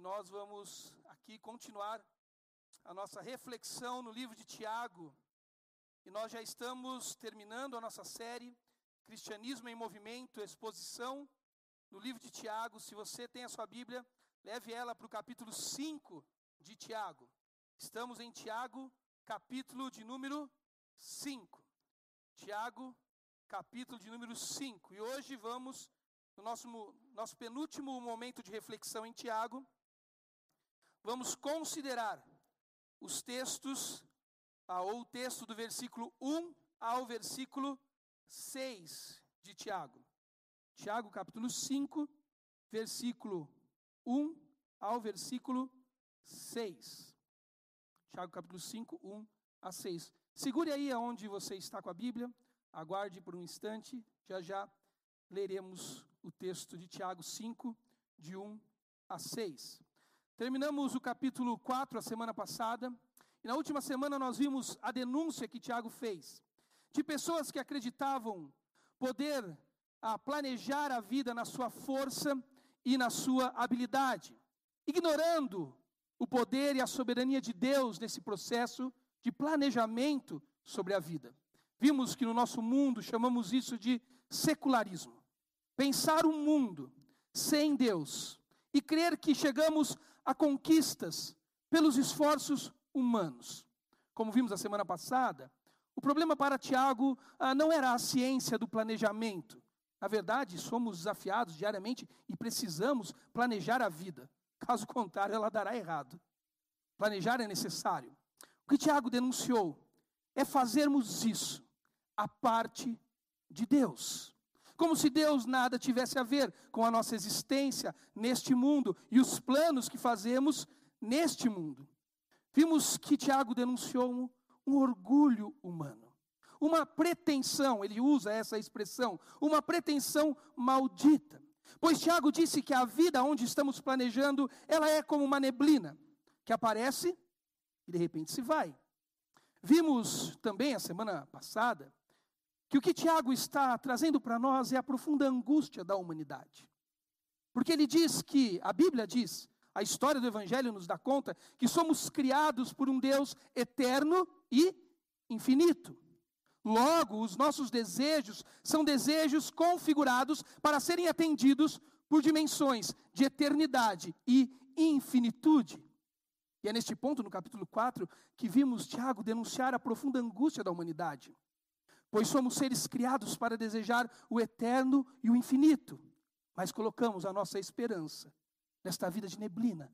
nós vamos aqui continuar a nossa reflexão no livro de Tiago. E nós já estamos terminando a nossa série Cristianismo em Movimento, exposição no livro de Tiago. Se você tem a sua Bíblia, leve ela para o capítulo 5 de Tiago. Estamos em Tiago, capítulo de número 5. Tiago, capítulo de número 5. E hoje vamos, no nosso, nosso penúltimo momento de reflexão em Tiago, vamos considerar os textos, ah, ou o texto do versículo 1 ao versículo 6 de Tiago. Tiago, capítulo 5, versículo 1 ao versículo 6. Tiago, capítulo 5, 1 a 6. Segure aí aonde você está com a Bíblia, aguarde por um instante, já já leremos o texto de Tiago 5, de 1 a 6. Terminamos o capítulo 4 a semana passada, e na última semana nós vimos a denúncia que Tiago fez de pessoas que acreditavam poder a, ah, planejar a vida na sua força e na sua habilidade, ignorando o poder e a soberania de Deus nesse processo de planejamento sobre a vida. Vimos que no nosso mundo chamamos isso de secularismo. Pensar um mundo sem Deus e crer que chegamos a conquistas pelos esforços humanos. Como vimos a semana passada, o problema para Tiago ah, não era a ciência do planejamento. Na verdade, somos desafiados diariamente e precisamos planejar a vida. Caso contrário, ela dará errado. Planejar é necessário. O que Tiago denunciou é fazermos isso a parte de Deus. Como se Deus nada tivesse a ver com a nossa existência neste mundo e os planos que fazemos neste mundo. Vimos que Tiago denunciou um, um orgulho humano, uma pretensão, ele usa essa expressão, uma pretensão maldita. Pois Tiago disse que a vida onde estamos planejando, ela é como uma neblina que aparece e de repente se vai. Vimos também a semana passada que o que Tiago está trazendo para nós é a profunda angústia da humanidade. Porque ele diz que, a Bíblia diz, a história do Evangelho nos dá conta que somos criados por um Deus eterno e infinito. Logo, os nossos desejos são desejos configurados para serem atendidos por dimensões de eternidade e infinitude. E é neste ponto, no capítulo 4, que vimos Tiago denunciar a profunda angústia da humanidade. Pois somos seres criados para desejar o eterno e o infinito, mas colocamos a nossa esperança nesta vida de neblina,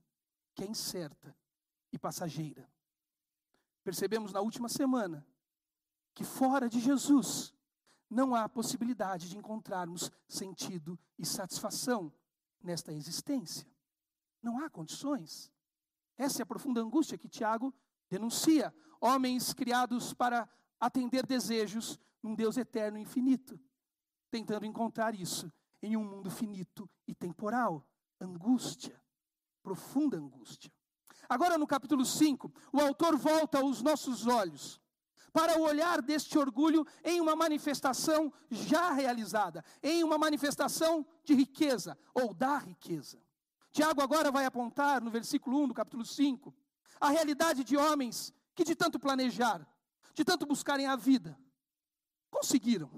que é incerta e passageira. Percebemos na última semana que fora de Jesus não há possibilidade de encontrarmos sentido e satisfação nesta existência. Não há condições. Essa é a profunda angústia que Tiago denuncia. Homens criados para atender desejos num Deus eterno e infinito, tentando encontrar isso em um mundo finito e temporal angústia, profunda angústia. Agora, no capítulo 5, o autor volta os nossos olhos para o olhar deste orgulho em uma manifestação já realizada, em uma manifestação de riqueza ou da riqueza. Tiago agora vai apontar no versículo 1 do capítulo 5 a realidade de homens que de tanto planejar, de tanto buscarem a vida, conseguiram.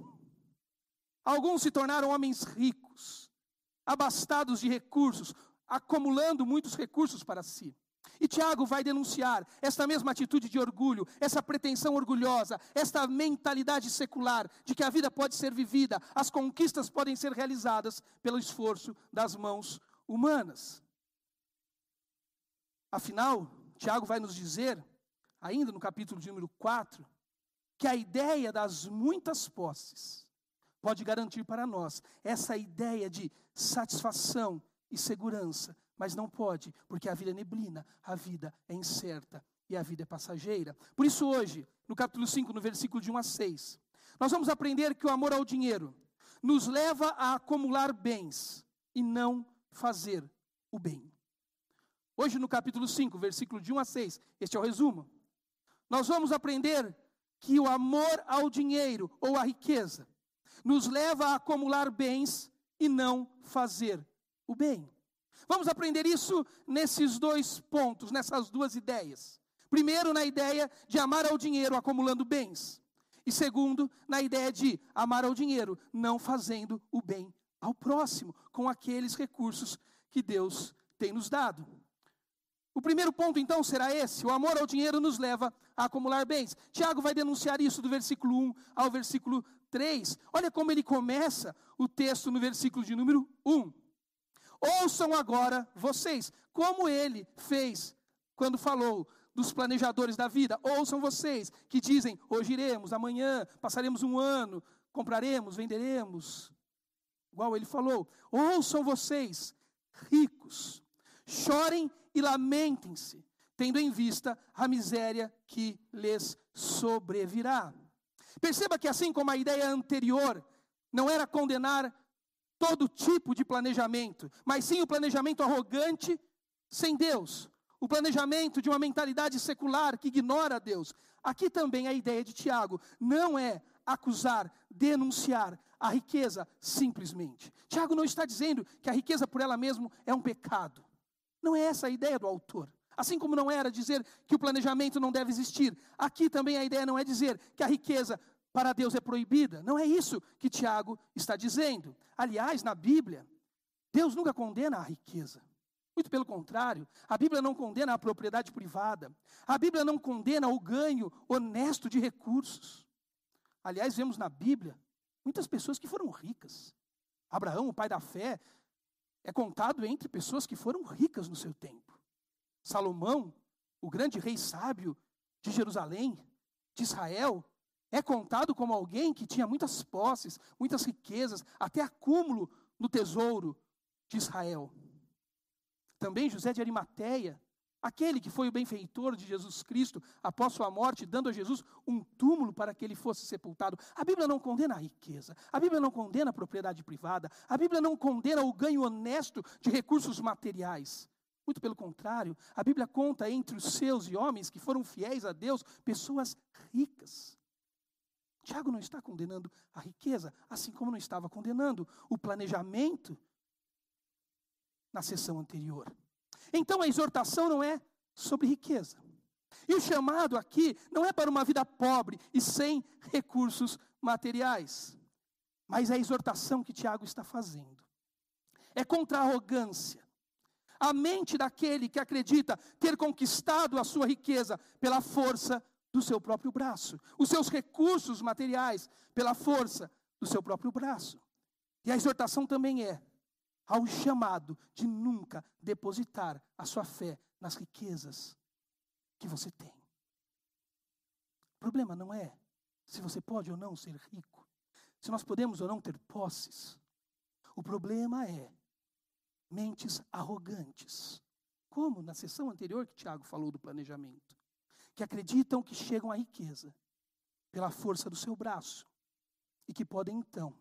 Alguns se tornaram homens ricos, abastados de recursos, acumulando muitos recursos para si. E Tiago vai denunciar esta mesma atitude de orgulho, essa pretensão orgulhosa, esta mentalidade secular de que a vida pode ser vivida, as conquistas podem ser realizadas pelo esforço das mãos humanas. Afinal, Tiago vai nos dizer, ainda no capítulo de número 4, que a ideia das muitas posses pode garantir para nós essa ideia de satisfação e segurança, mas não pode, porque a vida é neblina, a vida é incerta e a vida é passageira. Por isso, hoje, no capítulo 5, no versículo de 1 a 6, nós vamos aprender que o amor ao dinheiro nos leva a acumular bens e não fazer o bem. Hoje, no capítulo 5, versículo de 1 a 6, este é o resumo. Nós vamos aprender que o amor ao dinheiro ou à riqueza nos leva a acumular bens e não fazer o bem. Vamos aprender isso nesses dois pontos, nessas duas ideias. Primeiro, na ideia de amar ao dinheiro acumulando bens. E segundo, na ideia de amar ao dinheiro não fazendo o bem ao próximo, com aqueles recursos que Deus tem nos dado. O primeiro ponto, então, será esse: o amor ao dinheiro nos leva a acumular bens. Tiago vai denunciar isso do versículo 1 ao versículo 3. Olha como ele começa o texto no versículo de número 1. Ouçam agora vocês, como ele fez quando falou dos planejadores da vida. Ouçam vocês que dizem: hoje iremos, amanhã passaremos um ano, compraremos, venderemos. Igual ele falou. Ouçam vocês, ricos, chorem e lamentem-se, tendo em vista a miséria que lhes sobrevirá. Perceba que, assim como a ideia anterior não era condenar todo tipo de planejamento, mas sim o planejamento arrogante sem Deus, o planejamento de uma mentalidade secular que ignora Deus. Aqui também a ideia de Tiago não é acusar, denunciar a riqueza simplesmente. Tiago não está dizendo que a riqueza por ela mesma é um pecado. Não é essa a ideia do autor. Assim como não era dizer que o planejamento não deve existir, aqui também a ideia não é dizer que a riqueza para Deus é proibida. Não é isso que Tiago está dizendo. Aliás, na Bíblia, Deus nunca condena a riqueza. Muito pelo contrário, a Bíblia não condena a propriedade privada. A Bíblia não condena o ganho honesto de recursos. Aliás, vemos na Bíblia muitas pessoas que foram ricas. Abraão, o pai da fé, é contado entre pessoas que foram ricas no seu tempo. Salomão, o grande rei sábio de Jerusalém, de Israel, é contado como alguém que tinha muitas posses, muitas riquezas, até acúmulo no tesouro de Israel. Também José de Arimateia, aquele que foi o benfeitor de Jesus Cristo após sua morte, dando a Jesus um túmulo para que ele fosse sepultado. A Bíblia não condena a riqueza, a Bíblia não condena a propriedade privada, a Bíblia não condena o ganho honesto de recursos materiais. Muito pelo contrário, a Bíblia conta entre os seus e homens que foram fiéis a Deus pessoas ricas. Tiago não está condenando a riqueza, assim como não estava condenando o planejamento na sessão anterior. Então a exortação não é sobre riqueza. E o chamado aqui não é para uma vida pobre e sem recursos materiais. Mas a exortação que Tiago está fazendo é contra a arrogância. A mente daquele que acredita ter conquistado a sua riqueza pela força do seu próprio braço, os seus recursos materiais pela força do seu próprio braço. E a exortação também é ao chamado de nunca depositar a sua fé nas riquezas que você tem. O problema não é se você pode ou não ser rico, se nós podemos ou não ter posses. O problema é mentes arrogantes, como na sessão anterior que Tiago falou do planejamento, que acreditam que chegam à riqueza pela força do seu braço e que podem então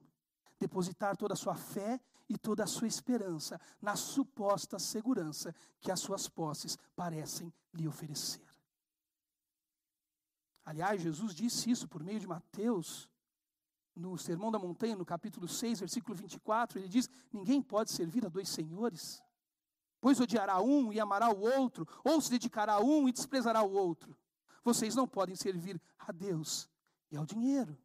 depositar toda a sua fé e toda a sua esperança na suposta segurança que as suas posses parecem lhe oferecer. Aliás, Jesus disse isso por meio de Mateus, no Sermão da Montanha, no capítulo 6, versículo 24, ele diz: Ninguém pode servir a dois senhores, pois odiará um e amará o outro, ou se dedicará a um e desprezará o outro. Vocês não podem servir a Deus e ao dinheiro.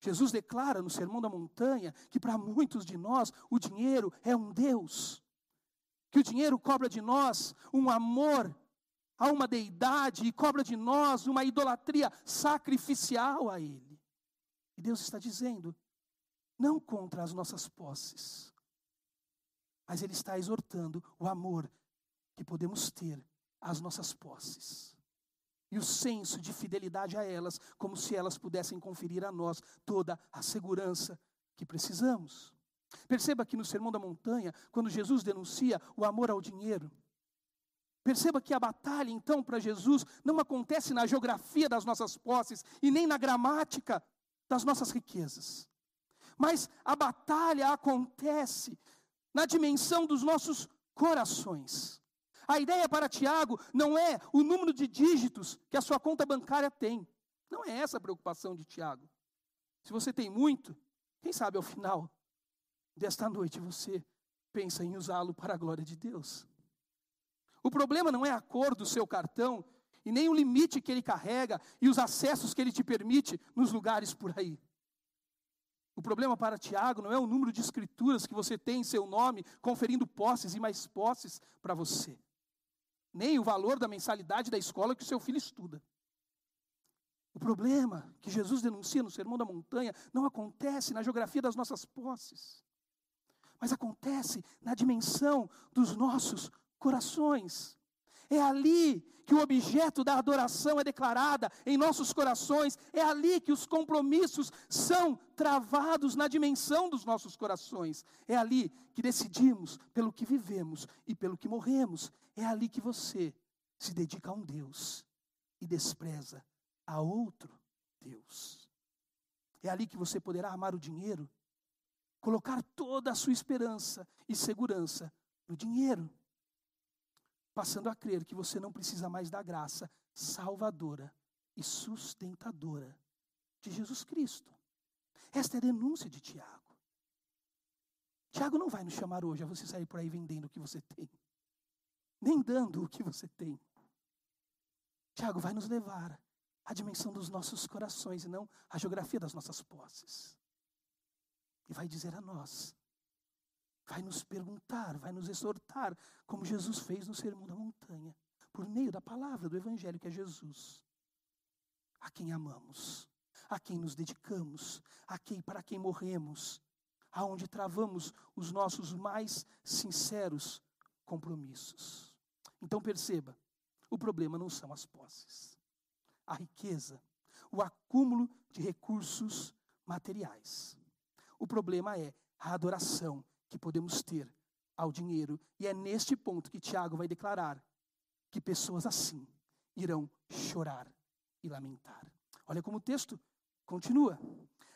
Jesus declara no Sermão da Montanha que para muitos de nós o dinheiro é um Deus, que o dinheiro cobra de nós um amor a uma deidade e cobra de nós uma idolatria sacrificial a Ele. E Deus está dizendo, não contra as nossas posses, mas Ele está exortando o amor que podemos ter às nossas posses e o senso de fidelidade a elas, como se elas pudessem conferir a nós toda a segurança que precisamos. Perceba que no Sermão da Montanha, quando Jesus denuncia o amor ao dinheiro, perceba que a batalha, então, para Jesus não acontece na geografia das nossas posses e nem na gramática das nossas riquezas, mas a batalha acontece na dimensão dos nossos corações. A ideia para Tiago não é o número de dígitos que a sua conta bancária tem. Não é essa a preocupação de Tiago. Se você tem muito, quem sabe ao final desta noite você pensa em usá-lo para a glória de Deus. O problema não é a cor do seu cartão e nem o limite que ele carrega e os acessos que ele te permite nos lugares por aí. O problema para Tiago não é o número de escrituras que você tem em seu nome, conferindo posses e mais posses para você, nem o valor da mensalidade da escola que o seu filho estuda. O problema que Jesus denuncia no Sermão da Montanha não acontece na geografia das nossas posses, mas acontece na dimensão dos nossos corações. É ali que o objeto da adoração é declarada em nossos corações, é ali que os compromissos são travados na dimensão dos nossos corações, é ali que decidimos pelo que vivemos e pelo que morremos, é ali que você se dedica a um Deus e despreza a outro Deus. É ali que você poderá amar o dinheiro, colocar toda a sua esperança e segurança no dinheiro passando a crer que você não precisa mais da graça salvadora e sustentadora de Jesus Cristo. Esta é a denúncia de Tiago. Tiago não vai nos chamar hoje a você sair por aí vendendo o que você tem, nem dando o que você tem. Tiago vai nos levar à dimensão dos nossos corações e não à geografia das nossas posses. E vai dizer a nós vai nos perguntar, vai nos exortar, como Jesus fez no Sermão da Montanha, por meio da palavra do Evangelho que é Jesus. A quem amamos, a quem nos dedicamos, a quem para quem morremos, aonde travamos os nossos mais sinceros compromissos. Então perceba, o problema não são as posses, a riqueza, o acúmulo de recursos materiais. O problema é a adoração que podemos ter ao dinheiro. E é neste ponto que Tiago vai declarar que pessoas assim irão chorar e lamentar. Olha como o texto continua.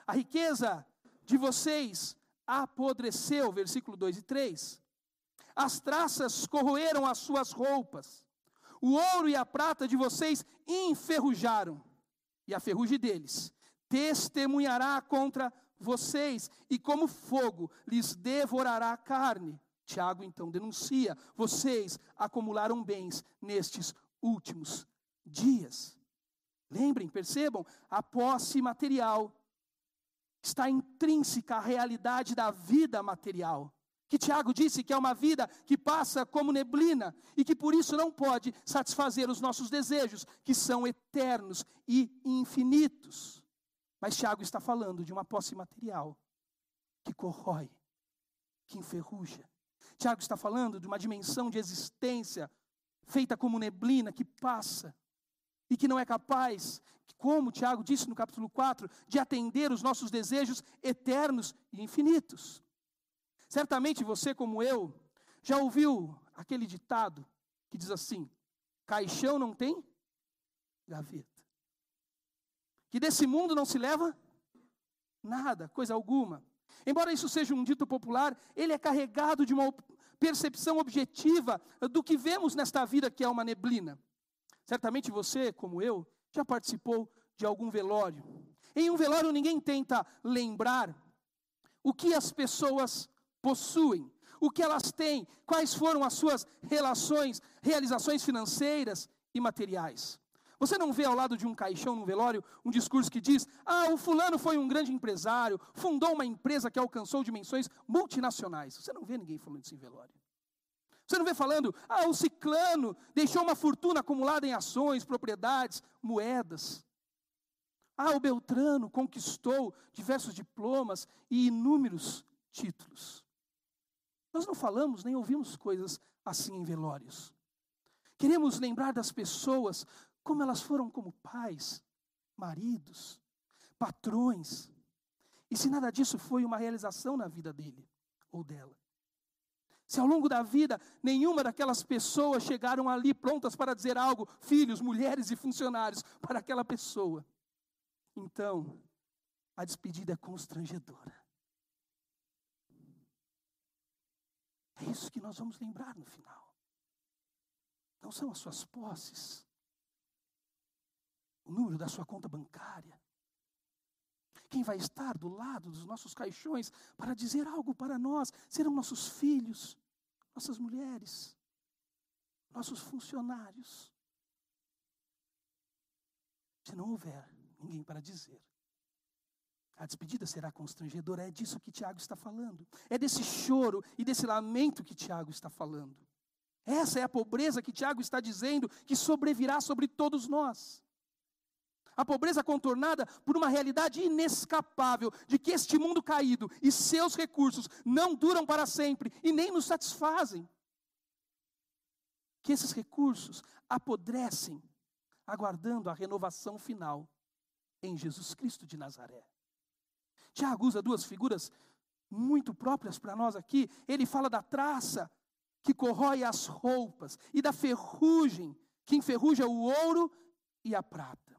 A riqueza de vocês apodreceu, versículo 2 e 3. As traças corroeram as suas roupas. O ouro e a prata de vocês enferrujaram. E a ferrugem deles testemunhará contra vocês, e como fogo lhes devorará a carne. Tiago então denuncia: vocês acumularam bens nestes últimos dias. Lembrem, percebam, a posse material está intrínseca à realidade da vida material. Que Tiago disse que é uma vida que passa como neblina e que por isso não pode satisfazer os nossos desejos, que são eternos e infinitos. Mas Tiago está falando de uma posse material que corrói, que enferruja. Tiago está falando de uma dimensão de existência feita como neblina que passa e que não é capaz, como Tiago disse no capítulo 4, de atender os nossos desejos eternos e infinitos. Certamente você, como eu, já ouviu aquele ditado que diz assim: caixão não tem gaveta que desse mundo não se leva nada, coisa alguma. Embora isso seja um dito popular, ele é carregado de uma percepção objetiva do que vemos nesta vida que é uma neblina. Certamente você, como eu, já participou de algum velório. Em um velório ninguém tenta lembrar o que as pessoas possuem, o que elas têm, quais foram as suas relações, realizações financeiras e materiais. Você não vê ao lado de um caixão no velório um discurso que diz: ah, o fulano foi um grande empresário, fundou uma empresa que alcançou dimensões multinacionais. Você não vê ninguém falando isso em velório. Você não vê falando, ah, o ciclano deixou uma fortuna acumulada em ações, propriedades, moedas. Ah, o Beltrano conquistou diversos diplomas e inúmeros títulos. Nós não falamos nem ouvimos coisas assim em velórios. Queremos lembrar das pessoas como elas foram como pais, maridos, patrões. E se nada disso foi uma realização na vida dele ou dela. Se ao longo da vida nenhuma daquelas pessoas chegaram ali prontas para dizer algo, filhos, mulheres e funcionários, para aquela pessoa, então a despedida é constrangedora. É isso que nós vamos lembrar no final. Não são as suas posses, o número da sua conta bancária. quem vai estar do lado dos nossos caixões para dizer algo para nós serão nossos filhos, nossas mulheres, nossos funcionários. Se não houver ninguém para dizer, a despedida será constrangedora. É disso que Tiago está falando. É desse choro e desse lamento que Tiago está falando. Essa é a pobreza que Tiago está dizendo que sobrevirá sobre todos nós. A pobreza contornada por uma realidade inescapável de que este mundo caído e seus recursos não duram para sempre e nem nos satisfazem. Que esses recursos apodrecem, aguardando a renovação final em Jesus Cristo de Nazaré. Tiago usa duas figuras muito próprias para nós aqui. Ele fala da traça que corrói as roupas e da ferrugem que enferruja o ouro e a prata.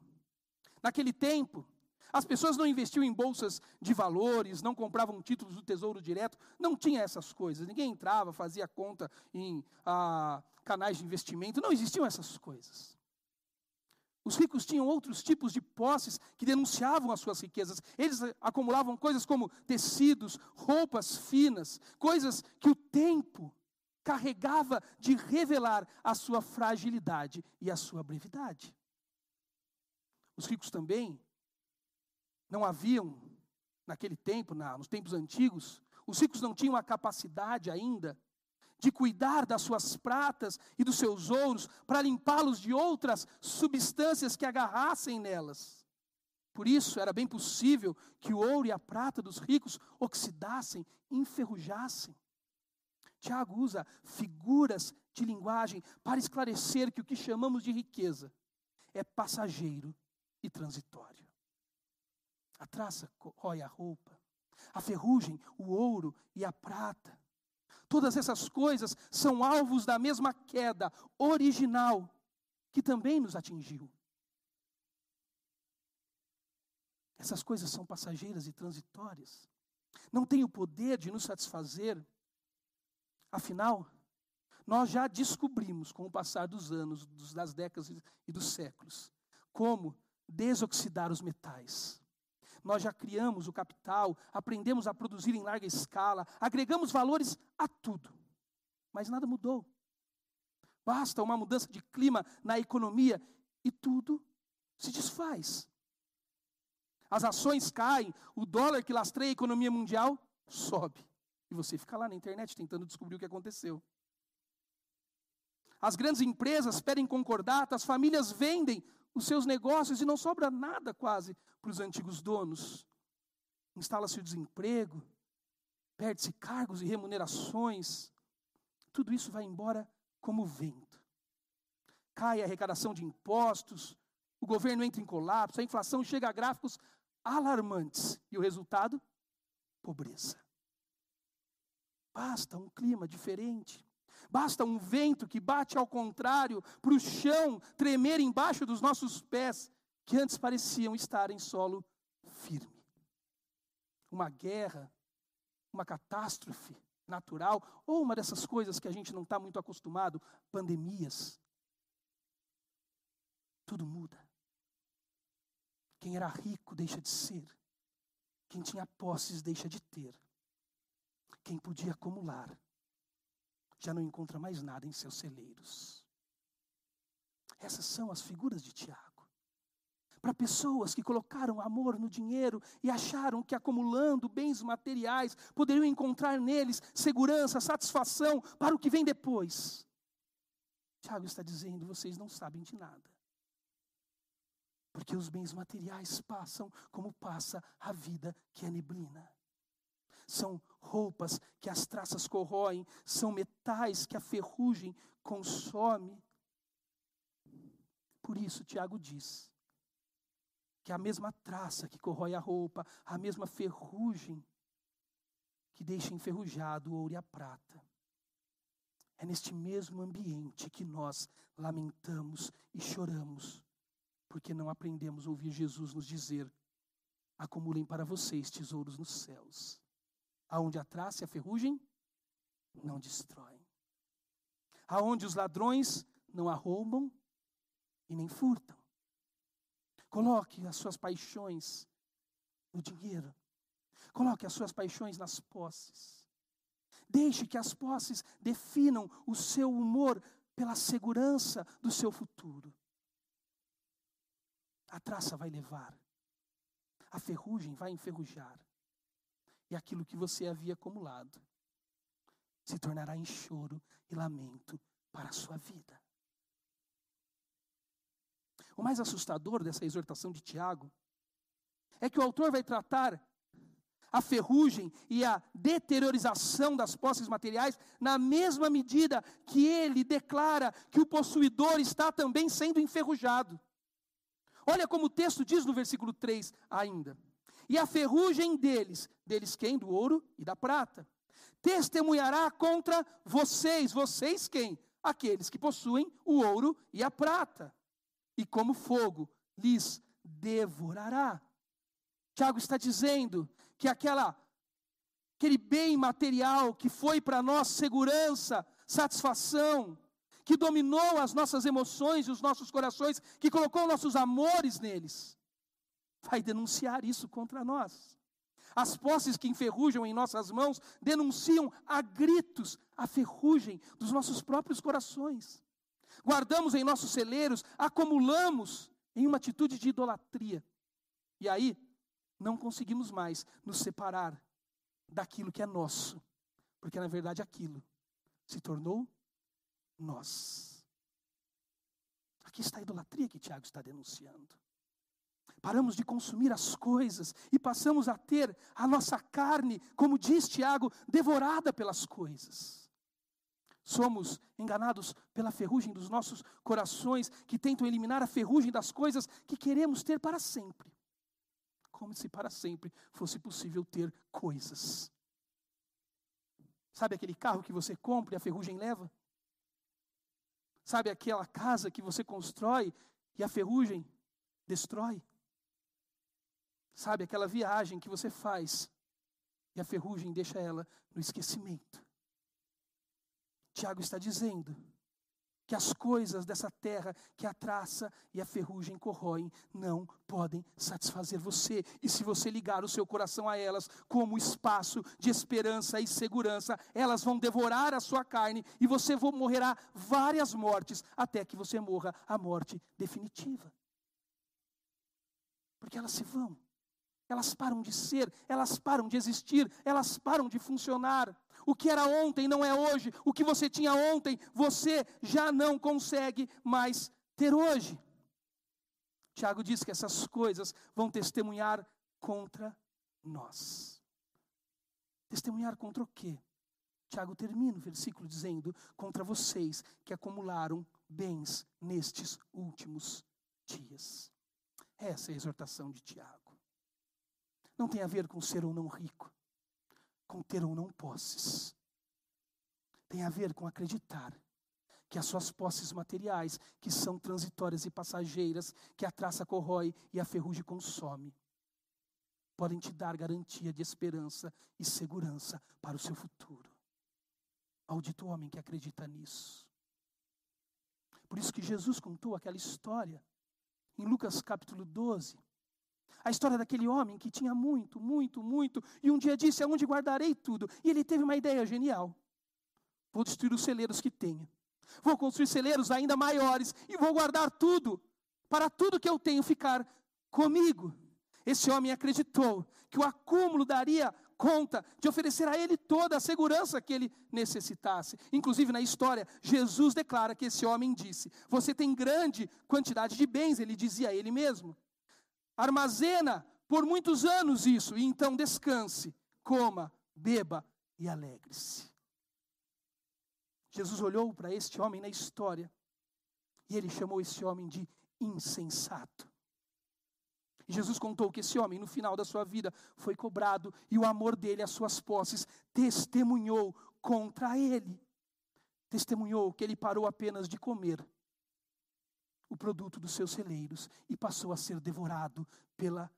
Naquele tempo, as pessoas não investiam em bolsas de valores, não compravam títulos do tesouro direto, não tinha essas coisas. Ninguém entrava, fazia conta em ah, canais de investimento, não existiam essas coisas. Os ricos tinham outros tipos de posses que denunciavam as suas riquezas. Eles acumulavam coisas como tecidos, roupas finas, coisas que o tempo carregava de revelar a sua fragilidade e a sua brevidade. Os ricos também não haviam, naquele tempo, na, nos tempos antigos, os ricos não tinham a capacidade ainda de cuidar das suas pratas e dos seus ouros para limpá-los de outras substâncias que agarrassem nelas. Por isso, era bem possível que o ouro e a prata dos ricos oxidassem, enferrujassem. Tiago usa figuras de linguagem para esclarecer que o que chamamos de riqueza é passageiro e transitório. A traça rói a roupa, a ferrugem, o ouro e a prata. Todas essas coisas são alvos da mesma queda original que também nos atingiu. Essas coisas são passageiras e transitórias. Não têm o poder de nos satisfazer. Afinal, nós já descobrimos com o passar dos anos, das décadas e dos séculos, como desoxidar os metais. Nós já criamos o capital, aprendemos a produzir em larga escala, agregamos valores a tudo, mas nada mudou. Basta uma mudança de clima na economia e tudo se desfaz. As ações caem, o dólar que lastreia a economia mundial sobe. E você fica lá na internet tentando descobrir o que aconteceu. As grandes empresas pedem concordata, as famílias vendem os seus negócios e não sobra nada quase para os antigos donos. Instala-se o desemprego, perde-se cargos e remunerações. Tudo isso vai embora como vento. Cai a arrecadação de impostos, o governo entra em colapso, a inflação chega a gráficos alarmantes. E o resultado? Pobreza. Basta um clima diferente. Basta um vento que bate ao contrário para o chão tremer embaixo dos nossos pés, que antes pareciam estar em solo firme. Uma guerra, uma catástrofe natural, ou uma dessas coisas que a gente não está muito acostumado, pandemias. Tudo muda. Quem era rico deixa de ser. Quem tinha posses deixa de ter. Quem podia acumular já não encontra mais nada em seus celeiros. Essas são as figuras de Tiago. Para pessoas que colocaram amor no dinheiro e acharam que acumulando bens materiais poderiam encontrar neles segurança, satisfação para o que vem depois. Tiago está dizendo: vocês não sabem de nada. Porque os bens materiais passam como passa a vida que é neblina são roupas que as traças corroem, são metais que a ferrugem consome. Por isso, Tiago diz que a mesma traça que corrói a roupa, a mesma ferrugem que deixa enferrujado o ouro e a prata. É neste mesmo ambiente que nós lamentamos e choramos, porque não aprendemos a ouvir Jesus nos dizer: acumulem para vocês tesouros nos céus aonde a traça e a ferrugem não destroem. Aonde os ladrões não arrombam e nem furtam. Coloque as suas paixões no dinheiro. Coloque as suas paixões nas posses. Deixe que as posses definam o seu humor pela segurança do seu futuro. A traça vai levar, a ferrugem vai enferrujar, e aquilo que você havia acumulado se tornará em choro e lamento para a sua vida. O mais assustador dessa exortação de Tiago é que o autor vai tratar a ferrugem e a deteriorização das posses materiais na mesma medida que ele declara que o possuidor está também sendo enferrujado. Olha como o texto diz no versículo 3 ainda. E a ferrugem deles, deles quem? Do ouro e da prata, testemunhará contra vocês. Vocês quem? Aqueles que possuem o ouro e a prata. E como fogo lhes devorará. Tiago está dizendo que aquela aquele bem material que foi para nós segurança, satisfação, que dominou as nossas emoções e os nossos corações, que colocou nossos amores neles, vai denunciar isso contra nós. As posses que enferrujam em nossas mãos denunciam a gritos a ferrugem dos nossos próprios corações. Guardamos em nossos celeiros, acumulamos em uma atitude de idolatria. E aí, não conseguimos mais nos separar daquilo que é nosso, porque na verdade aquilo se tornou nós. Aqui está a idolatria que Tiago está denunciando. Paramos de consumir as coisas e passamos a ter a nossa carne, como diz Tiago, devorada pelas coisas. Somos enganados pela ferrugem dos nossos corações, que tentam eliminar a ferrugem das coisas que queremos ter para sempre como se para sempre fosse possível ter coisas. Sabe aquele carro que você compra e a ferrugem leva? Sabe aquela casa que você constrói e a ferrugem destrói? Sabe aquela viagem que você faz e a ferrugem deixa ela no esquecimento? Tiago está dizendo que as coisas dessa terra que a traça e a ferrugem corroem não podem satisfazer você. E se você ligar o seu coração a elas como espaço de esperança e segurança, elas vão devorar a sua carne e você morrerá várias mortes até que você morra a morte definitiva. Porque elas se vão. Elas param de ser, elas param de existir, elas param de funcionar. O que era ontem não é hoje. O que você tinha ontem, você já não consegue mais ter hoje. Tiago diz que essas coisas vão testemunhar contra nós. Testemunhar contra o quê? Tiago termina o versículo dizendo: contra vocês que acumularam bens nestes últimos dias. Essa é a exortação de Tiago. Não tem a ver com ser ou não rico com ter ou não posses. Tem a ver com acreditar que as suas posses materiais, que são transitórias e passageiras, que a traça corrói e a ferrugem consome, podem te dar garantia de esperança e segurança para o seu futuro. Maldito homem que acredita nisso. Por isso que Jesus contou aquela história em Lucas capítulo 12, a história daquele homem que tinha muito, muito, muito, e um dia disse: Aonde guardarei tudo? E ele teve uma ideia genial: Vou destruir os celeiros que tenho, vou construir celeiros ainda maiores, e vou guardar tudo, para tudo que eu tenho ficar comigo. Esse homem acreditou que o acúmulo daria conta de oferecer a ele toda a segurança que ele necessitasse. Inclusive na história, Jesus declara que esse homem disse: Você tem grande quantidade de bens, ele dizia a ele mesmo. Armazena por muitos anos isso, e então descanse, coma, beba e alegre-se. Jesus olhou para este homem na história e ele chamou esse homem de insensato. Jesus contou que esse homem, no final da sua vida, foi cobrado e o amor dele às suas posses testemunhou contra ele. Testemunhou que ele parou apenas de comer o produto dos seus celeiros e passou a ser devorado pela,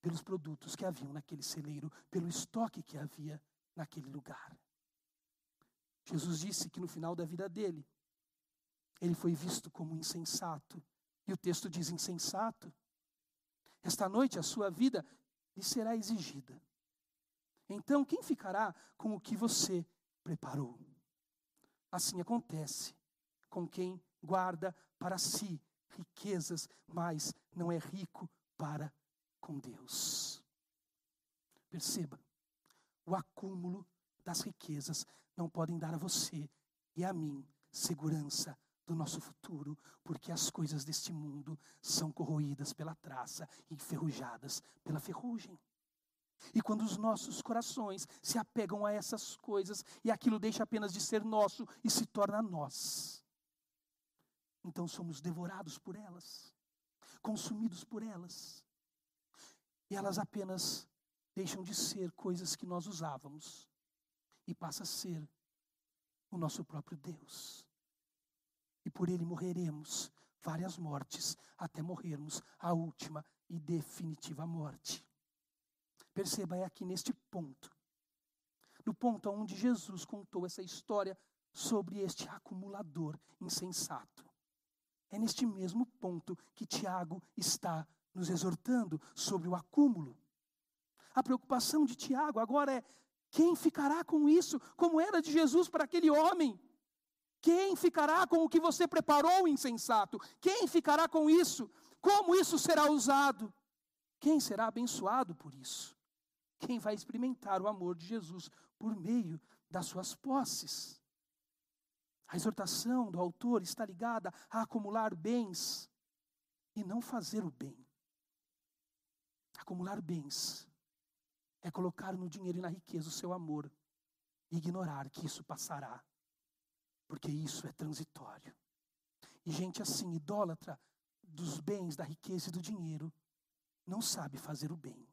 pelos produtos que haviam naquele celeiro, pelo estoque que havia naquele lugar. Jesus disse que no final da vida dele, ele foi visto como insensato. E o texto diz insensato. Esta noite a sua vida lhe será exigida. Então, quem ficará com o que você preparou? Assim acontece com quem guarda para si riquezas, mas não é rico para com Deus. Perceba, o acúmulo das riquezas não podem dar a você e a mim segurança do nosso futuro, porque as coisas deste mundo são corroídas pela traça e enferrujadas pela ferrugem. E quando os nossos corações se apegam a essas coisas e aquilo deixa apenas de ser nosso e se torna nós, então somos devorados por elas, consumidos por elas. E elas apenas deixam de ser coisas que nós usávamos e passa a ser o nosso próprio Deus. E por ele morreremos várias mortes até morrermos a última e definitiva morte. Perceba, é aqui neste ponto, no ponto onde Jesus contou essa história sobre este acumulador insensato. É neste mesmo ponto que Tiago está nos exortando sobre o acúmulo. A preocupação de Tiago agora é: quem ficará com isso, como era de Jesus para aquele homem? Quem ficará com o que você preparou, insensato? Quem ficará com isso? Como isso será usado? Quem será abençoado por isso? Quem vai experimentar o amor de Jesus por meio das suas posses? A exortação do autor está ligada a acumular bens e não fazer o bem. Acumular bens é colocar no dinheiro e na riqueza o seu amor e ignorar que isso passará, porque isso é transitório. E gente assim, idólatra dos bens, da riqueza e do dinheiro, não sabe fazer o bem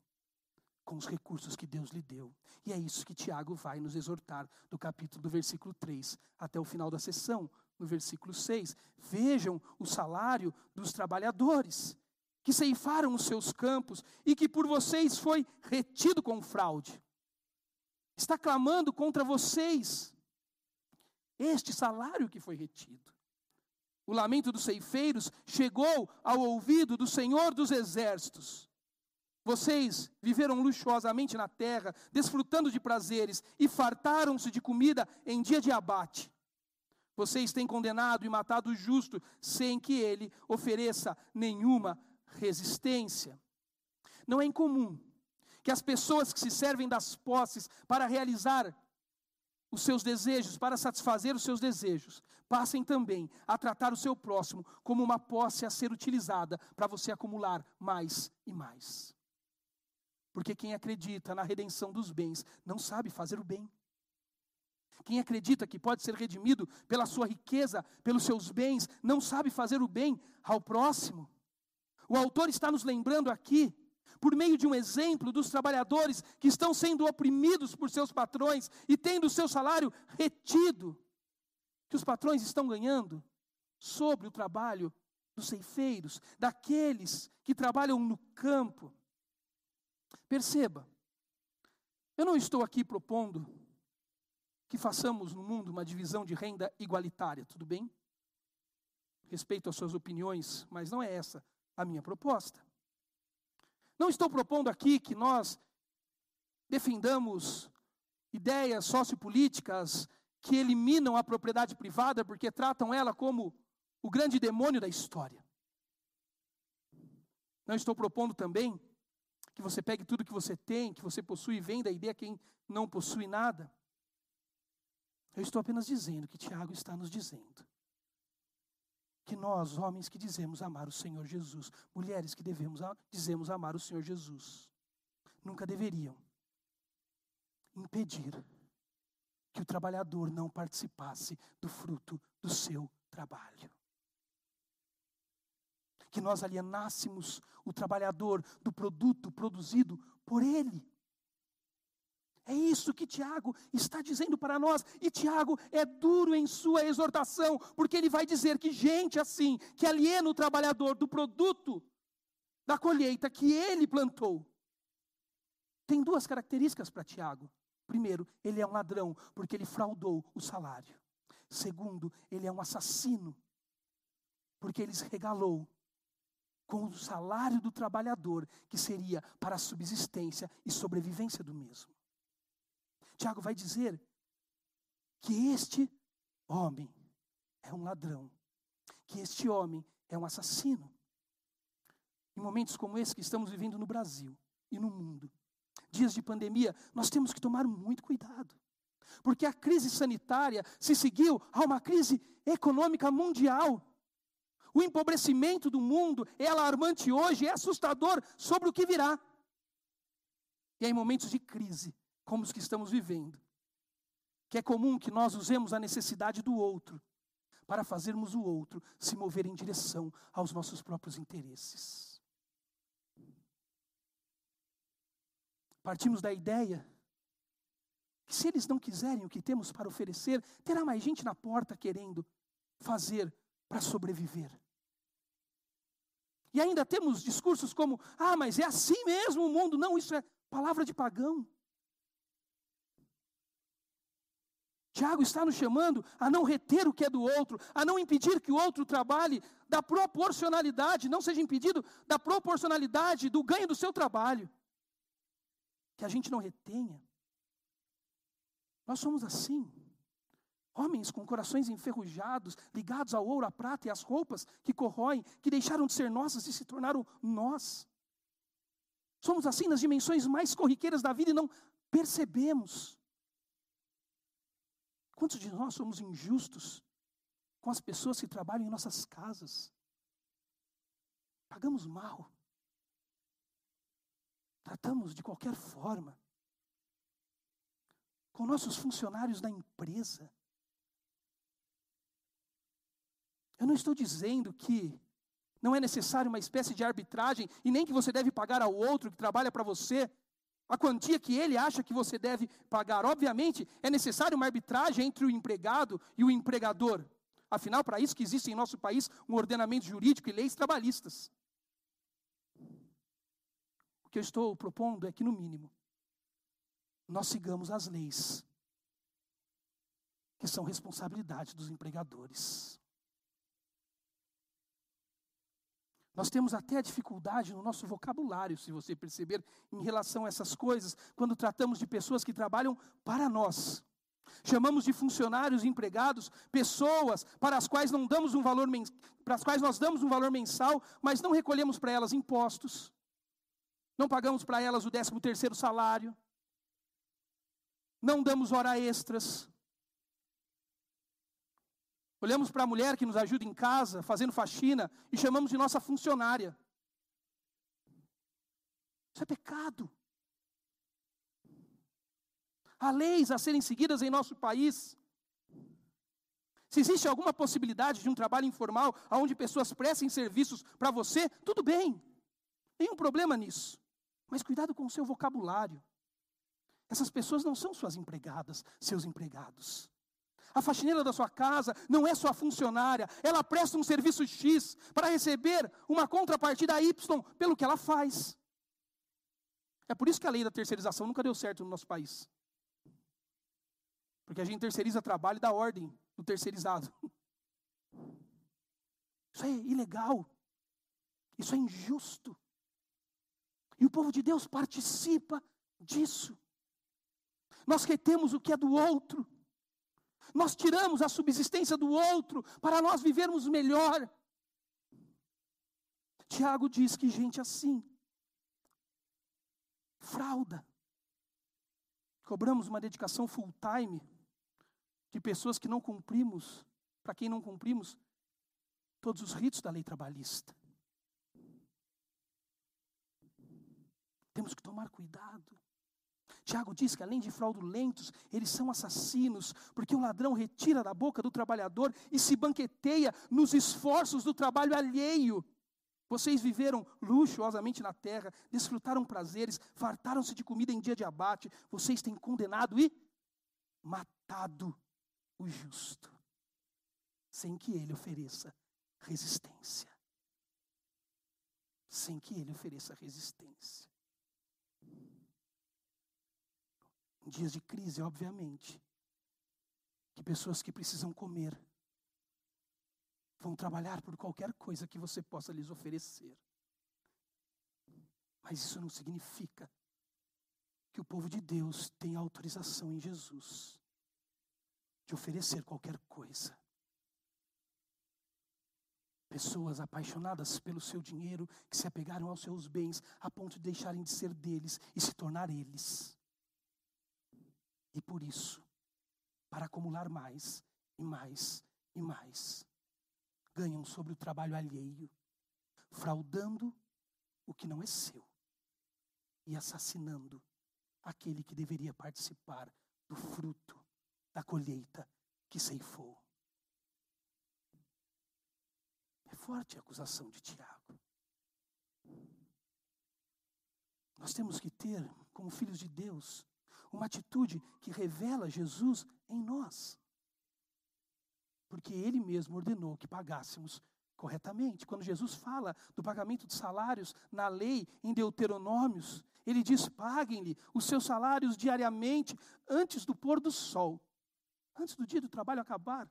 com os recursos que Deus lhe deu. E é isso que Tiago vai nos exortar do capítulo do versículo 3 até o final da sessão, no versículo 6. Vejam o salário dos trabalhadores que ceifaram os seus campos e que por vocês foi retido com fraude. Está clamando contra vocês este salário que foi retido. O lamento dos ceifeiros chegou ao ouvido do Senhor dos Exércitos. Vocês viveram luxuosamente na terra, desfrutando de prazeres e fartaram-se de comida em dia de abate. Vocês têm condenado e matado o justo sem que ele ofereça nenhuma resistência. Não é incomum que as pessoas que se servem das posses para realizar os seus desejos, para satisfazer os seus desejos, passem também a tratar o seu próximo como uma posse a ser utilizada para você acumular mais e mais. Porque quem acredita na redenção dos bens não sabe fazer o bem. Quem acredita que pode ser redimido pela sua riqueza, pelos seus bens, não sabe fazer o bem ao próximo. O autor está nos lembrando aqui, por meio de um exemplo dos trabalhadores que estão sendo oprimidos por seus patrões e tendo o seu salário retido, que os patrões estão ganhando sobre o trabalho dos ceifeiros, daqueles que trabalham no campo. Perceba, eu não estou aqui propondo que façamos no mundo uma divisão de renda igualitária, tudo bem? Respeito às suas opiniões, mas não é essa a minha proposta. Não estou propondo aqui que nós defendamos ideias sociopolíticas que eliminam a propriedade privada porque tratam ela como o grande demônio da história. Não estou propondo também que você pegue tudo que você tem, que você possui e venda e dê a quem não possui nada. Eu estou apenas dizendo que Tiago está nos dizendo que nós, homens que dizemos amar o Senhor Jesus, mulheres que devemos dizemos amar o Senhor Jesus, nunca deveriam impedir que o trabalhador não participasse do fruto do seu trabalho que nós alienássemos o trabalhador do produto produzido por ele. É isso que Tiago está dizendo para nós, e Tiago é duro em sua exortação, porque ele vai dizer que gente assim, que aliena o trabalhador do produto da colheita que ele plantou, tem duas características para Tiago. Primeiro, ele é um ladrão, porque ele fraudou o salário. Segundo, ele é um assassino, porque ele regalou com o salário do trabalhador, que seria para a subsistência e sobrevivência do mesmo. Tiago vai dizer que este homem é um ladrão, que este homem é um assassino. Em momentos como esse que estamos vivendo no Brasil e no mundo, dias de pandemia, nós temos que tomar muito cuidado. Porque a crise sanitária se seguiu a uma crise econômica mundial. O empobrecimento do mundo é alarmante hoje, é assustador sobre o que virá. E em momentos de crise, como os que estamos vivendo, que é comum que nós usemos a necessidade do outro para fazermos o outro se mover em direção aos nossos próprios interesses. Partimos da ideia que se eles não quiserem o que temos para oferecer, terá mais gente na porta querendo fazer para sobreviver. E ainda temos discursos como: ah, mas é assim mesmo o mundo. Não, isso é palavra de pagão. Tiago está nos chamando a não reter o que é do outro, a não impedir que o outro trabalhe da proporcionalidade, não seja impedido da proporcionalidade do ganho do seu trabalho. Que a gente não retenha. Nós somos assim. Homens com corações enferrujados, ligados ao ouro, à prata e às roupas que corroem, que deixaram de ser nossas e se tornaram nós. Somos assim nas dimensões mais corriqueiras da vida e não percebemos. Quantos de nós somos injustos com as pessoas que trabalham em nossas casas? Pagamos mal. Tratamos de qualquer forma. Com nossos funcionários da empresa. Eu não estou dizendo que não é necessário uma espécie de arbitragem e nem que você deve pagar ao outro que trabalha para você a quantia que ele acha que você deve pagar. Obviamente, é necessário uma arbitragem entre o empregado e o empregador. Afinal, para isso que existe em nosso país um ordenamento jurídico e leis trabalhistas. O que eu estou propondo é que, no mínimo, nós sigamos as leis, que são responsabilidade dos empregadores. Nós temos até a dificuldade no nosso vocabulário, se você perceber, em relação a essas coisas, quando tratamos de pessoas que trabalham para nós. Chamamos de funcionários empregados pessoas para as quais não damos um valor para as quais nós damos um valor mensal, mas não recolhemos para elas impostos. Não pagamos para elas o 13 terceiro salário. Não damos hora extras. Olhamos para a mulher que nos ajuda em casa, fazendo faxina, e chamamos de nossa funcionária. Isso é pecado. Há leis a serem seguidas em nosso país. Se existe alguma possibilidade de um trabalho informal, onde pessoas prestem serviços para você, tudo bem. Nenhum problema nisso. Mas cuidado com o seu vocabulário. Essas pessoas não são suas empregadas, seus empregados. A faxineira da sua casa não é sua funcionária, ela presta um serviço X para receber uma contrapartida Y pelo que ela faz. É por isso que a lei da terceirização nunca deu certo no nosso país. Porque a gente terceiriza trabalho e dá ordem do terceirizado. Isso é ilegal. Isso é injusto. E o povo de Deus participa disso. Nós retemos o que é do outro. Nós tiramos a subsistência do outro para nós vivermos melhor. Tiago diz que gente assim, frauda. Cobramos uma dedicação full time de pessoas que não cumprimos, para quem não cumprimos, todos os ritos da lei trabalhista. Temos que tomar cuidado. Tiago diz que além de fraudulentos, eles são assassinos, porque o ladrão retira da boca do trabalhador e se banqueteia nos esforços do trabalho alheio. Vocês viveram luxuosamente na terra, desfrutaram prazeres, fartaram-se de comida em dia de abate. Vocês têm condenado e matado o justo, sem que ele ofereça resistência. Sem que ele ofereça resistência. Em dias de crise, obviamente, que pessoas que precisam comer vão trabalhar por qualquer coisa que você possa lhes oferecer. Mas isso não significa que o povo de Deus tem autorização em Jesus de oferecer qualquer coisa. Pessoas apaixonadas pelo seu dinheiro, que se apegaram aos seus bens a ponto de deixarem de ser deles e se tornar eles. E por isso, para acumular mais e mais e mais, ganham sobre o trabalho alheio, fraudando o que não é seu e assassinando aquele que deveria participar do fruto da colheita que ceifou. É forte a acusação de Tiago. Nós temos que ter, como filhos de Deus, uma atitude que revela Jesus em nós. Porque ele mesmo ordenou que pagássemos corretamente. Quando Jesus fala do pagamento de salários na lei, em Deuteronômios, ele diz: paguem-lhe os seus salários diariamente antes do pôr do sol, antes do dia do trabalho acabar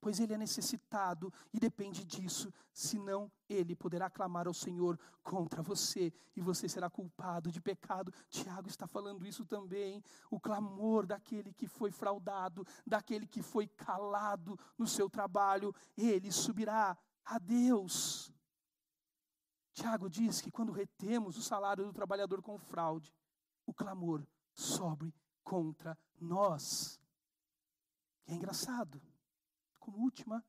pois ele é necessitado e depende disso, senão ele poderá clamar ao Senhor contra você e você será culpado de pecado. Tiago está falando isso também. O clamor daquele que foi fraudado, daquele que foi calado no seu trabalho, ele subirá a Deus. Tiago diz que quando retemos o salário do trabalhador com fraude, o clamor sobe contra nós. E é engraçado como última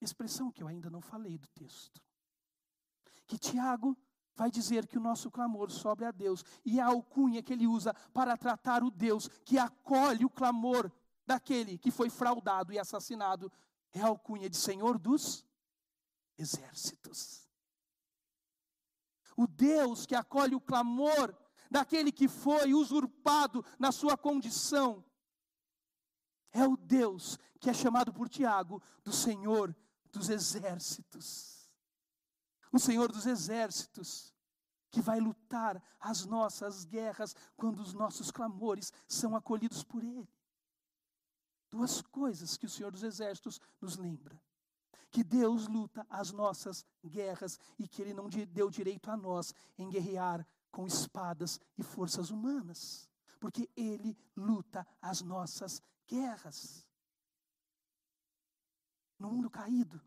expressão que eu ainda não falei do texto. Que Tiago vai dizer que o nosso clamor sobre a Deus e a alcunha que ele usa para tratar o Deus que acolhe o clamor daquele que foi fraudado e assassinado é a alcunha de Senhor dos exércitos. O Deus que acolhe o clamor daquele que foi usurpado na sua condição é o Deus que é chamado por Tiago do Senhor dos exércitos. O Senhor dos exércitos que vai lutar as nossas guerras quando os nossos clamores são acolhidos por Ele. Duas coisas que o Senhor dos exércitos nos lembra: que Deus luta as nossas guerras e que Ele não deu direito a nós em guerrear com espadas e forças humanas, porque Ele luta as nossas guerras. No mundo caído,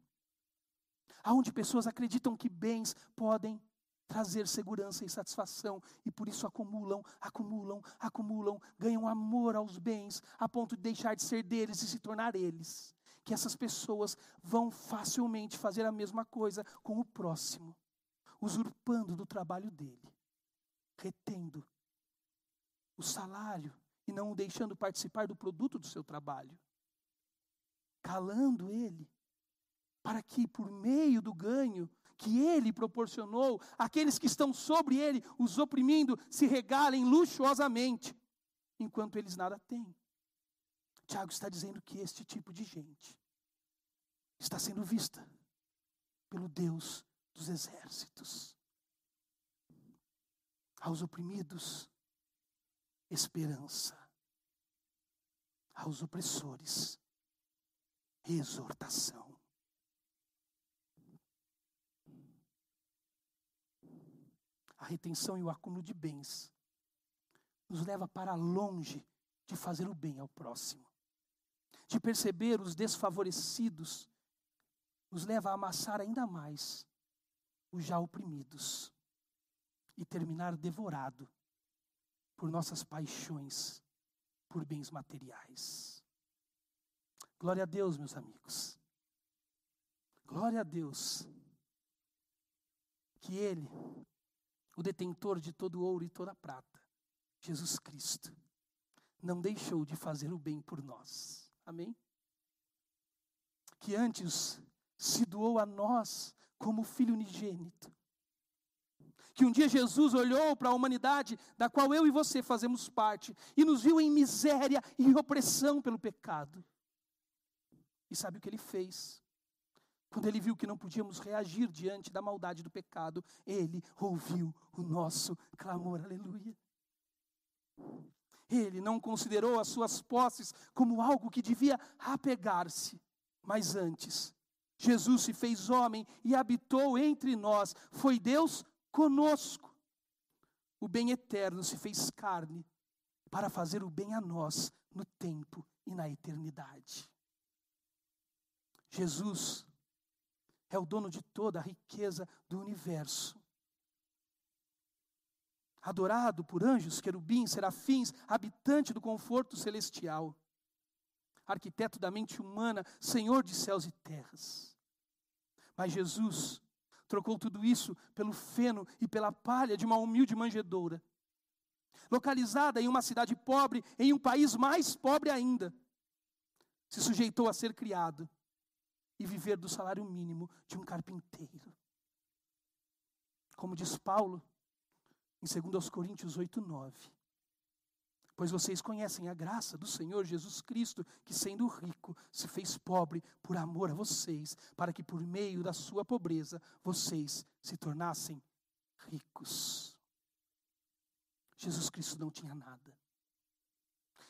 aonde pessoas acreditam que bens podem trazer segurança e satisfação e por isso acumulam, acumulam, acumulam, ganham amor aos bens a ponto de deixar de ser deles e se tornar eles. Que essas pessoas vão facilmente fazer a mesma coisa com o próximo, usurpando do trabalho dele, retendo o salário e não o deixando participar do produto do seu trabalho, calando ele, para que por meio do ganho que ele proporcionou, aqueles que estão sobre ele, os oprimindo, se regalem luxuosamente, enquanto eles nada têm. Tiago está dizendo que este tipo de gente está sendo vista pelo Deus dos exércitos. Aos oprimidos, esperança aos opressores, exortação. A retenção e o acúmulo de bens nos leva para longe de fazer o bem ao próximo, de perceber os desfavorecidos, nos leva a amassar ainda mais os já oprimidos e terminar devorado por nossas paixões por bens materiais. Glória a Deus, meus amigos. Glória a Deus. Que Ele, o detentor de todo ouro e toda prata, Jesus Cristo, não deixou de fazer o bem por nós. Amém? Que antes se doou a nós como filho unigênito que um dia Jesus olhou para a humanidade, da qual eu e você fazemos parte, e nos viu em miséria e opressão pelo pecado. E sabe o que ele fez? Quando ele viu que não podíamos reagir diante da maldade do pecado, ele ouviu o nosso clamor, aleluia. Ele não considerou as suas posses como algo que devia apegar-se, mas antes, Jesus se fez homem e habitou entre nós. Foi Deus conosco. O bem eterno se fez carne para fazer o bem a nós no tempo e na eternidade. Jesus é o dono de toda a riqueza do universo. Adorado por anjos, querubins, serafins, habitante do conforto celestial, arquiteto da mente humana, senhor de céus e terras. Mas Jesus trocou tudo isso pelo feno e pela palha de uma humilde manjedoura, localizada em uma cidade pobre, em um país mais pobre ainda. Se sujeitou a ser criado e viver do salário mínimo de um carpinteiro. Como diz Paulo, em 2 Coríntios 8, 9. Pois vocês conhecem a graça do Senhor Jesus Cristo, que sendo rico, se fez pobre por amor a vocês, para que por meio da sua pobreza vocês se tornassem ricos. Jesus Cristo não tinha nada.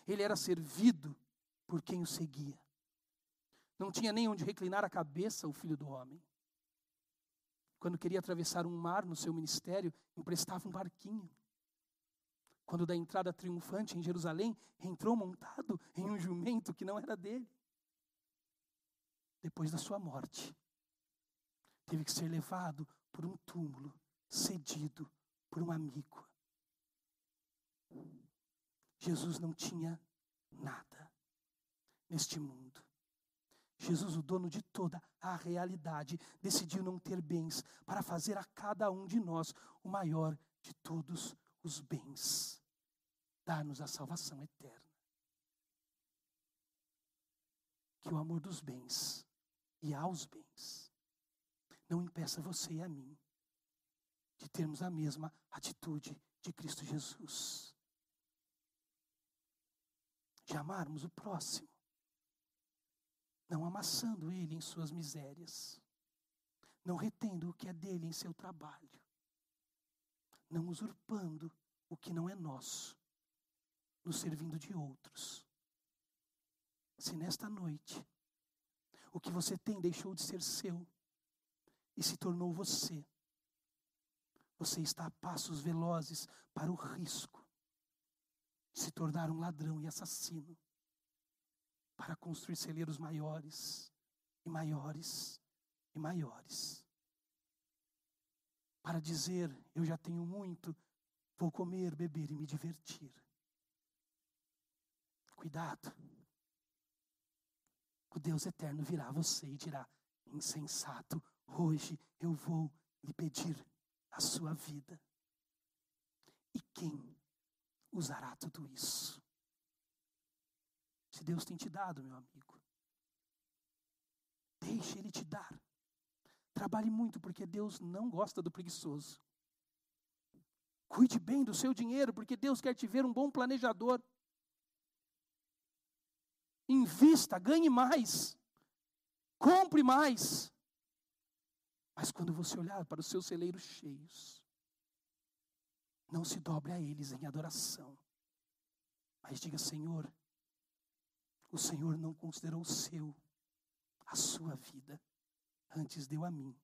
Ele era servido por quem o seguia. Não tinha nem onde reclinar a cabeça o filho do homem. Quando queria atravessar um mar no seu ministério, emprestava um barquinho. Quando da entrada triunfante em Jerusalém, entrou montado em um jumento que não era dele. Depois da sua morte, teve que ser levado por um túmulo, cedido por um amigo. Jesus não tinha nada neste mundo. Jesus, o dono de toda a realidade, decidiu não ter bens para fazer a cada um de nós o maior de todos os bens. Dar-nos a salvação eterna. Que o amor dos bens e aos bens não impeça você e a mim de termos a mesma atitude de Cristo Jesus. De amarmos o próximo não amassando ele em suas misérias, não retendo o que é dele em seu trabalho, não usurpando o que não é nosso, nos servindo de outros. Se nesta noite o que você tem deixou de ser seu e se tornou você, você está a passos velozes para o risco de se tornar um ladrão e assassino para construir celeiros maiores e maiores e maiores. Para dizer, eu já tenho muito, vou comer, beber e me divertir. Cuidado. O Deus eterno virá a você e dirá: insensato, hoje eu vou lhe pedir a sua vida. E quem usará tudo isso? Se Deus tem te dado, meu amigo, deixe Ele te dar. Trabalhe muito, porque Deus não gosta do preguiçoso. Cuide bem do seu dinheiro, porque Deus quer te ver um bom planejador. Invista, ganhe mais. Compre mais. Mas quando você olhar para os seus celeiros cheios, não se dobre a eles em adoração. Mas diga, Senhor, o Senhor não considerou seu, a sua vida, antes deu a mim,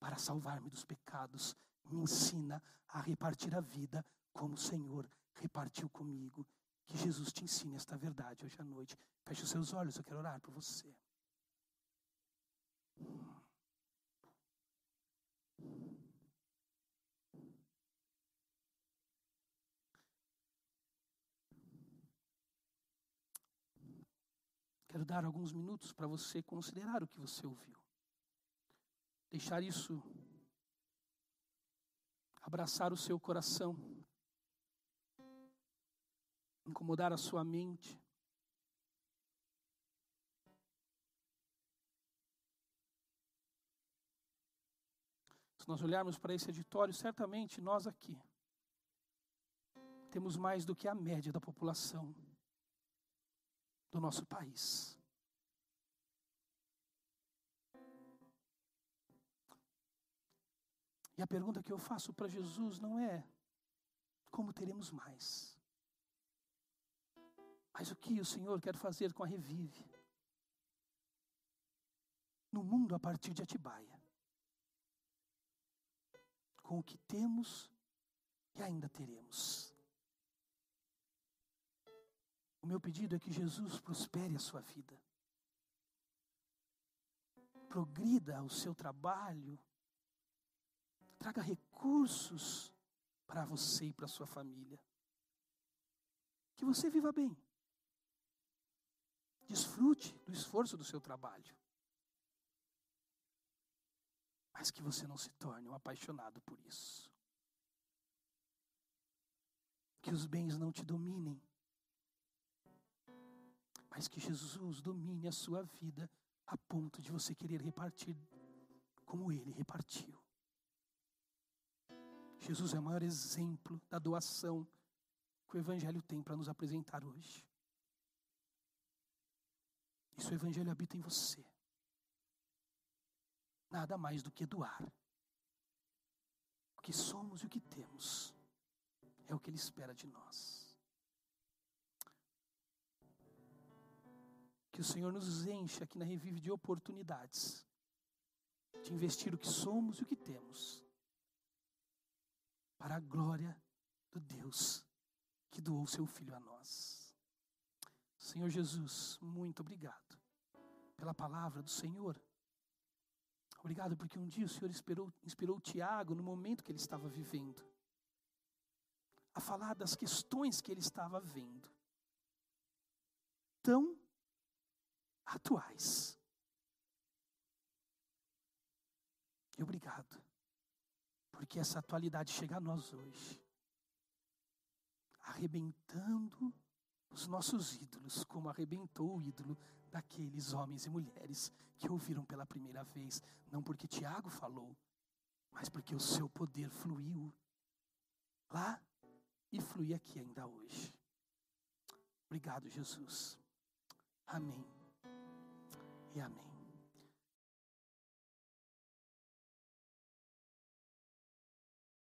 para salvar-me dos pecados. Me ensina a repartir a vida como o Senhor repartiu comigo. Que Jesus te ensine esta verdade hoje à noite. Feche os seus olhos, eu quero orar por você. Quero dar alguns minutos para você considerar o que você ouviu. Deixar isso abraçar o seu coração, incomodar a sua mente. Se nós olharmos para esse editório, certamente nós aqui temos mais do que a média da população do nosso país. E a pergunta que eu faço para Jesus não é como teremos mais, mas o que o Senhor quer fazer com a Revive no mundo a partir de Atibaia. com o que temos e ainda teremos. O meu pedido é que Jesus prospere a sua vida. Progrida o seu trabalho. Traga recursos para você e para sua família. Que você viva bem. Desfrute do esforço do seu trabalho. Mas que você não se torne um apaixonado por isso. Que os bens não te dominem. Mas que Jesus domine a sua vida a ponto de você querer repartir como ele repartiu. Jesus é o maior exemplo da doação que o Evangelho tem para nos apresentar hoje. Isso o Evangelho habita em você. Nada mais do que doar. O que somos e o que temos é o que Ele espera de nós. Que o Senhor nos encha aqui na Revive de oportunidades de investir o que somos e o que temos para a glória do Deus que doou seu Filho a nós. Senhor Jesus, muito obrigado pela palavra do Senhor. Obrigado porque um dia o Senhor inspirou, inspirou Tiago no momento que ele estava vivendo a falar das questões que ele estava vendo, tão atuais. E obrigado, porque essa atualidade chega a nós hoje, arrebentando os nossos ídolos, como arrebentou o ídolo daqueles homens e mulheres que ouviram pela primeira vez, não porque Tiago falou, mas porque o seu poder fluiu lá e flui aqui ainda hoje. Obrigado, Jesus. Amém e amém.